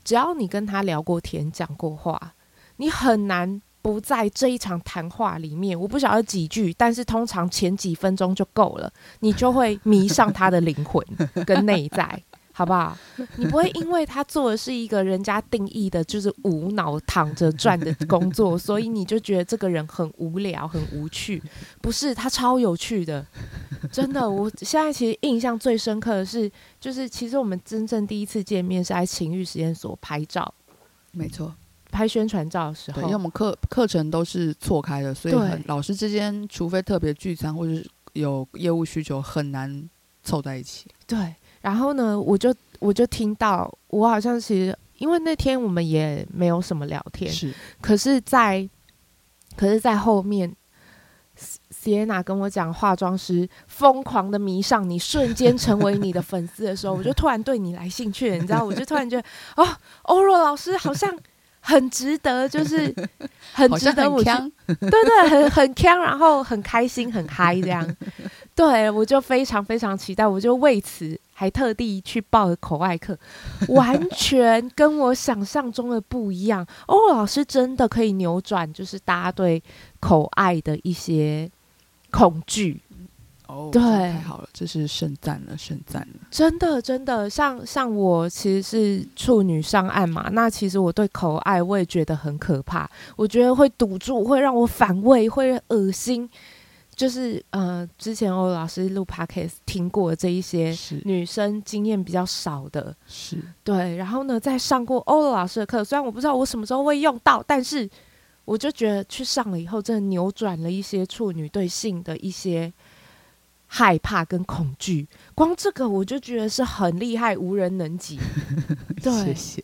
只要你跟他聊过天、讲过话，你很难不在这一场谈话里面，我不晓得几句，但是通常前几分钟就够了，你就会迷上他的灵魂跟内在。好不好？<laughs> 你不会因为他做的是一个人家定义的，就是无脑躺着赚的工作，<laughs> 所以你就觉得这个人很无聊、很无趣。不是，他超有趣的，真的。我现在其实印象最深刻的是，就是其实我们真正第一次见面是在情欲实验所拍照，没错，拍宣传照的时候，因为我们课课程都是错开的，所以老师之间除非特别聚餐或者是有业务需求，很难凑在一起。对。然后呢，我就我就听到，我好像其实因为那天我们也没有什么聊天，是，可是在，可是在后面，Sienna 跟我讲化妆师疯狂的迷上你，瞬间成为你的粉丝的时候，<laughs> 我就突然对你来兴趣了，你知道，我就突然觉得，<laughs> 哦，欧若老师好像很值得，就是 <laughs> 很值得我去，对对，很很锵，然后很开心，很嗨这样，对我就非常非常期待，我就为此。还特地去报了口外课，完全跟我想象中的不一样。哦老师真的可以扭转，就是大家对口爱的一些恐惧。哦，对，太好了，这是盛赞了，盛赞了。真的，真的，像像我其实是处女上岸嘛，那其实我对口爱我也觉得很可怕，我觉得会堵住，会让我反胃，会恶心。就是呃，之前欧老师录 podcast 听过这一些女生经验比较少的，是对。然后呢，在上过欧老师的课，虽然我不知道我什么时候会用到，但是我就觉得去上了以后，真的扭转了一些处女对性的一些害怕跟恐惧。光这个我就觉得是很厉害，无人能及。对，<laughs> 谢谢。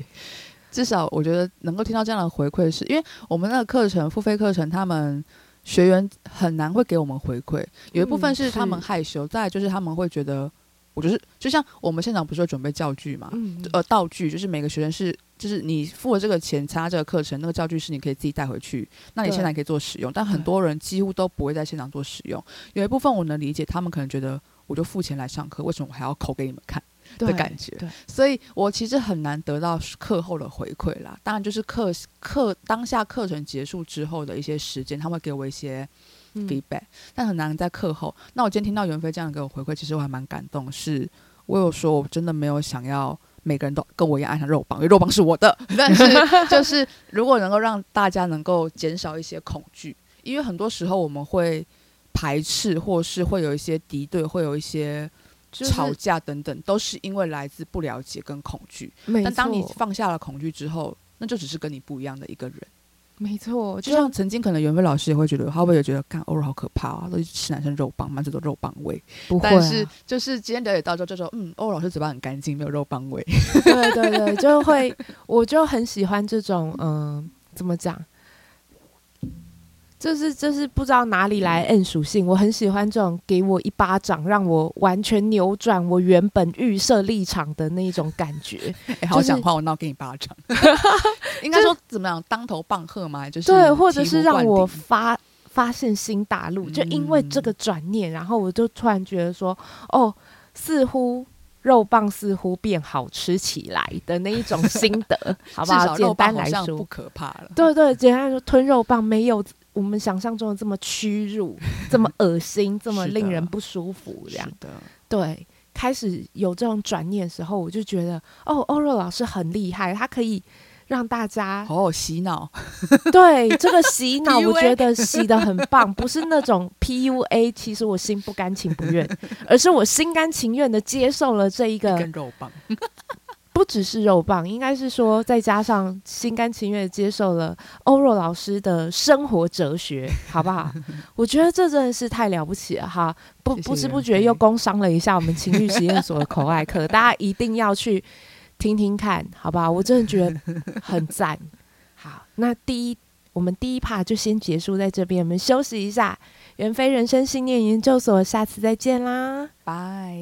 至少我觉得能够听到这样的回馈是，是因为我们那个课程付费课程，他们学员很难会给我们回馈，有一部分是他们害羞，嗯、再来就是他们会觉得，我就是就像我们现场不是有准备教具嘛，嗯、呃，道具就是每个学生是，就是你付了这个钱参加这个课程，那个教具是你可以自己带回去，那你现在可以做使用，但很多人几乎都不会在现场做使用，有一部分我能理解，他们可能觉得我就付钱来上课，为什么我还要抠给你们看？的感觉，所以我其实很难得到课后的回馈啦。当然，就是课课当下课程结束之后的一些时间，他会给我一些 feedback，、嗯、但很难在课后。那我今天听到袁飞这样给我回馈，其实我还蛮感动。是我有说，我真的没有想要每个人都跟我一样爱上肉棒，因为肉棒是我的。<laughs> 但是，就是如果能够让大家能够减少一些恐惧，因为很多时候我们会排斥，或是会有一些敌对，会有一些。就是、吵架等等，都是因为来自不了解跟恐惧。但当你放下了恐惧之后，那就只是跟你不一样的一个人。没错，就像曾经可能袁飞老师也会觉得，他会不会也觉得，看欧若好可怕啊，都吃男生肉棒，满嘴都肉棒味。不会、啊，但是就是今天了解到之后，就说，嗯，欧若老师嘴巴很干净，没有肉棒味。<laughs> 对对对，就会，我就很喜欢这种，嗯、呃，怎么讲？就是就是不知道哪里来 N 属性，我很喜欢这种给我一巴掌，让我完全扭转我原本预设立场的那一种感觉。<laughs> 欸、好想换我闹给你巴掌，<laughs> 应该说怎么样？当头棒喝吗？就是对，或者是让我发发现新大陆，就因为这个转念，然后我就突然觉得说，哦，似乎肉棒似乎变好吃起来的那一种心得，<laughs> 好不好？简单来说，不可怕了。对对，简单来说，吞肉棒没有。我们想象中的这么屈辱，<laughs> 这么恶心，这么令人不舒服，这样。的。对，开始有这种转念的时候，我就觉得哦，欧若老师很厉害，他可以让大家哦洗脑，<laughs> <laughs> 对这个洗脑，我觉得洗的很棒，不是那种 PUA，其实我心不甘情不愿，而是我心甘情愿的接受了这一个肉棒。不只是肉棒，应该是说再加上心甘情愿接受了欧若老师的生活哲学，好不好？<laughs> 我觉得这真的是太了不起了哈！不不知不觉又工伤了一下我们情欲实验所的口爱课，大家一定要去听听看，好不好？我真的觉得很赞。好，那第一我们第一 part 就先结束在这边，我们休息一下。袁飞人生信念研究所，下次再见啦，拜。